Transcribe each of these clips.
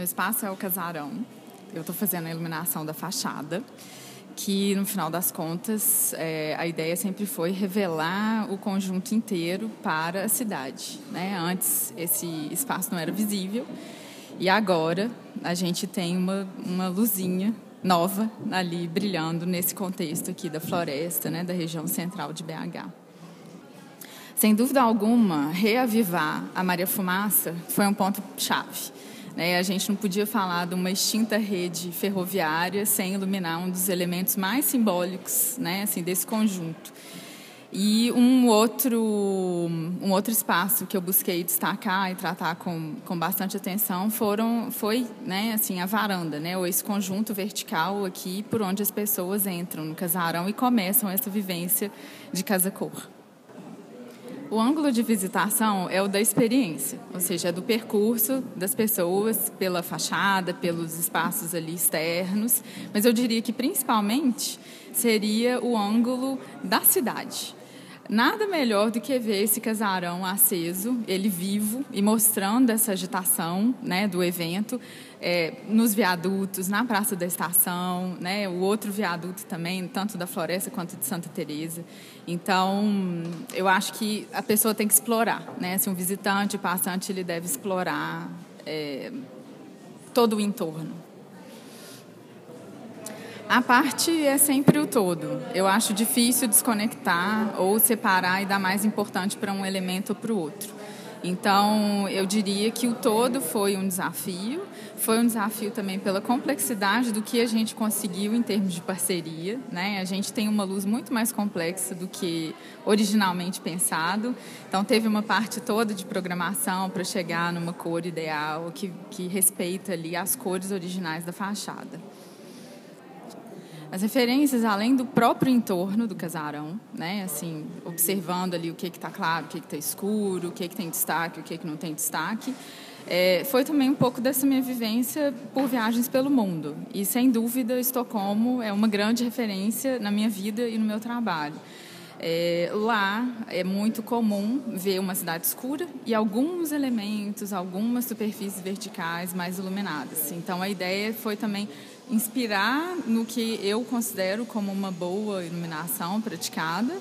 Meu espaço é o casarão. Eu estou fazendo a iluminação da fachada, que no final das contas é, a ideia sempre foi revelar o conjunto inteiro para a cidade. Né? Antes esse espaço não era visível e agora a gente tem uma, uma luzinha nova ali brilhando nesse contexto aqui da floresta, né, da região central de BH. Sem dúvida alguma, reavivar a Maria Fumaça foi um ponto chave. Né? A gente não podia falar de uma extinta rede ferroviária sem iluminar um dos elementos mais simbólicos né, assim, desse conjunto. E um outro, um outro espaço que eu busquei destacar e tratar com, com bastante atenção foram, foi né, assim, a varanda, né, ou esse conjunto vertical aqui por onde as pessoas entram no casarão e começam essa vivência de casa-cor. O ângulo de visitação é o da experiência, ou seja, é do percurso das pessoas pela fachada, pelos espaços ali externos, mas eu diria que principalmente seria o ângulo da cidade. Nada melhor do que ver esse casarão aceso, ele vivo e mostrando essa agitação né, do evento é, nos viadutos, na Praça da Estação, né, o outro viaduto também, tanto da Floresta quanto de Santa Teresa. Então, eu acho que a pessoa tem que explorar, né? Se um visitante, passante, ele deve explorar é, todo o entorno. A parte é sempre o todo. Eu acho difícil desconectar ou separar e dar mais importante para um elemento ou para o outro. Então, eu diria que o todo foi um desafio, foi um desafio também pela complexidade do que a gente conseguiu em termos de parceria. Né? A gente tem uma luz muito mais complexa do que originalmente pensado. Então, teve uma parte toda de programação para chegar numa cor ideal que, que respeita ali as cores originais da fachada. As referências, além do próprio entorno do casarão, né? assim, observando ali o que está claro, o que está escuro, o que, que tem destaque, o que, que não tem destaque, é, foi também um pouco dessa minha vivência por viagens pelo mundo. E, sem dúvida, Estocolmo é uma grande referência na minha vida e no meu trabalho. É, lá é muito comum ver uma cidade escura e alguns elementos, algumas superfícies verticais mais iluminadas. Então, a ideia foi também inspirar no que eu considero como uma boa iluminação praticada,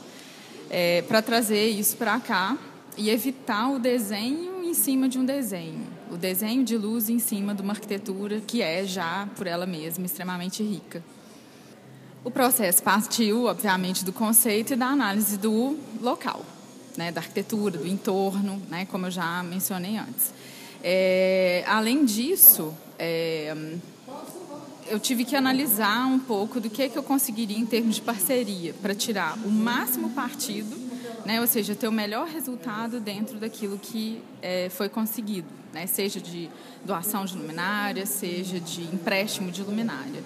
é, para trazer isso para cá e evitar o desenho em cima de um desenho, o desenho de luz em cima de uma arquitetura que é já por ela mesma extremamente rica. O processo partiu, obviamente, do conceito e da análise do local, né, da arquitetura, do entorno, né, como eu já mencionei antes. É, além disso, é, eu tive que analisar um pouco do que, que eu conseguiria em termos de parceria para tirar o máximo partido, né, ou seja, ter o melhor resultado dentro daquilo que é, foi conseguido, né, seja de doação de luminária, seja de empréstimo de luminária.